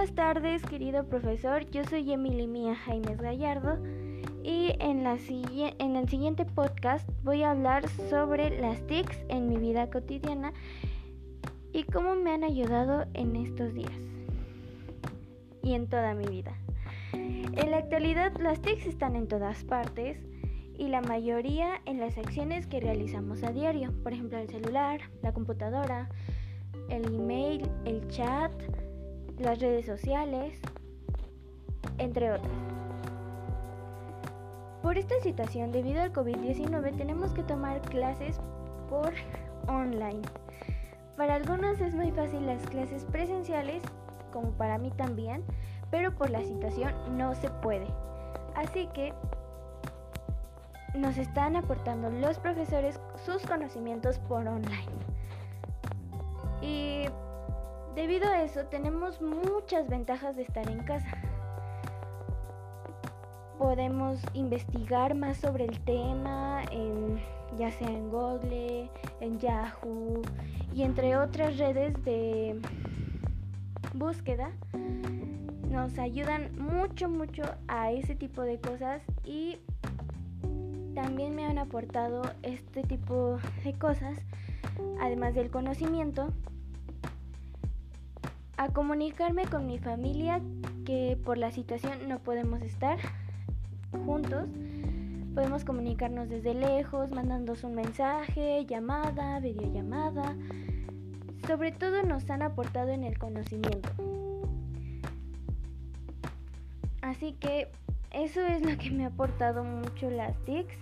Buenas tardes, querido profesor. Yo soy Emily Mía Jaimes Gallardo y en, en el siguiente podcast voy a hablar sobre las TICs en mi vida cotidiana y cómo me han ayudado en estos días y en toda mi vida. En la actualidad las TICs están en todas partes y la mayoría en las acciones que realizamos a diario, por ejemplo el celular, la computadora, el email, el chat, las redes sociales, entre otras. Por esta situación, debido al COVID-19, tenemos que tomar clases por online. Para algunos es muy fácil las clases presenciales, como para mí también, pero por la situación no se puede. Así que nos están aportando los profesores sus conocimientos por online. Y Debido a eso tenemos muchas ventajas de estar en casa. Podemos investigar más sobre el tema, ya sea en Google, en Yahoo y entre otras redes de búsqueda. Nos ayudan mucho, mucho a ese tipo de cosas y también me han aportado este tipo de cosas, además del conocimiento a comunicarme con mi familia que por la situación no podemos estar juntos. Podemos comunicarnos desde lejos, mandándonos un mensaje, llamada, videollamada. Sobre todo nos han aportado en el conocimiento. Así que eso es lo que me ha aportado mucho las TICs.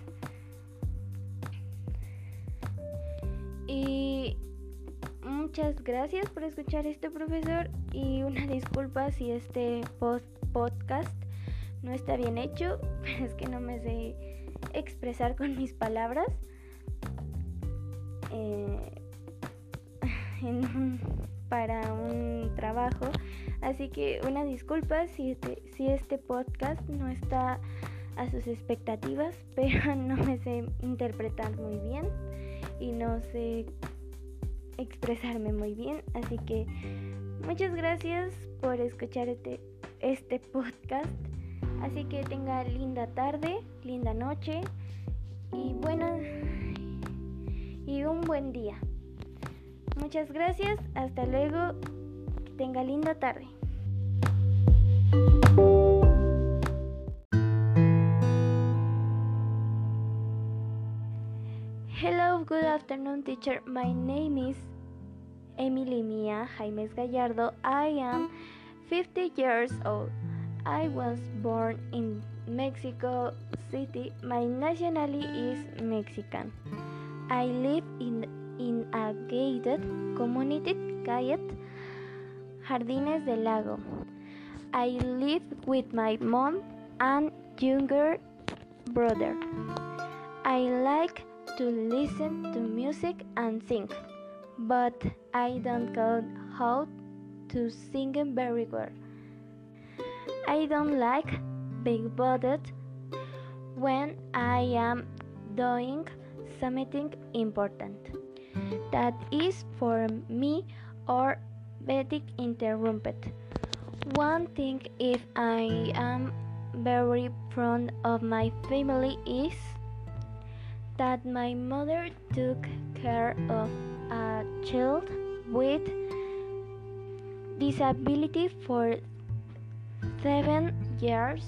Muchas gracias por escuchar este profesor y una disculpa si este podcast no está bien hecho, pero es que no me sé expresar con mis palabras. Eh, para un trabajo. Así que una disculpa si este, si este podcast no está a sus expectativas, pero no me sé interpretar muy bien y no sé expresarme muy bien. Así que muchas gracias por escuchar este, este podcast. Así que tenga linda tarde, linda noche y buena y un buen día. Muchas gracias, hasta luego, tenga linda tarde. Good afternoon, teacher. My name is Emily Mia Jaimes Gallardo. I am 50 years old. I was born in Mexico City. My nationality is Mexican. I live in, in a gated community called Jardines del Lago. I live with my mom and younger brother. I like to listen to music and sing, but I don't know how to sing very well. I don't like being bothered when I am doing something important that is for me or being interrupted. One thing if I am very proud of my family is that my mother took care of a child with disability for seven years.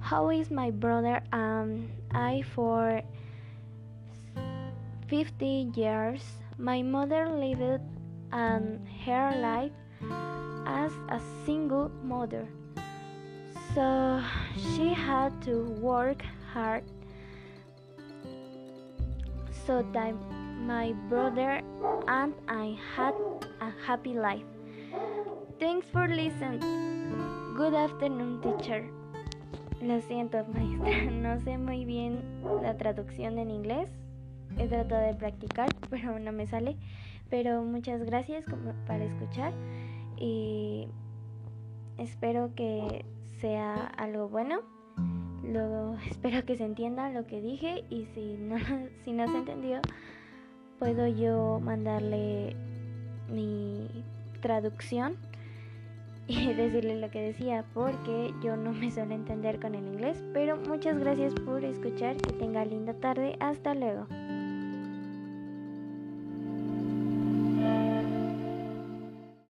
How is my brother and I for 50 years? My mother lived and her life as a single mother. So she had to work hard so that my brother and I had a happy life. Thanks for listening. Good afternoon, teacher. Lo siento, maestra. No sé muy bien la traducción en inglés. He tratado de practicar, pero no me sale. Pero muchas gracias para escuchar y espero que sea algo bueno. Lo, espero que se entienda lo que dije y si no, si no se entendió, puedo yo mandarle mi traducción y decirle lo que decía porque yo no me suelo entender con el inglés. Pero muchas gracias por escuchar, que tenga linda tarde, hasta luego.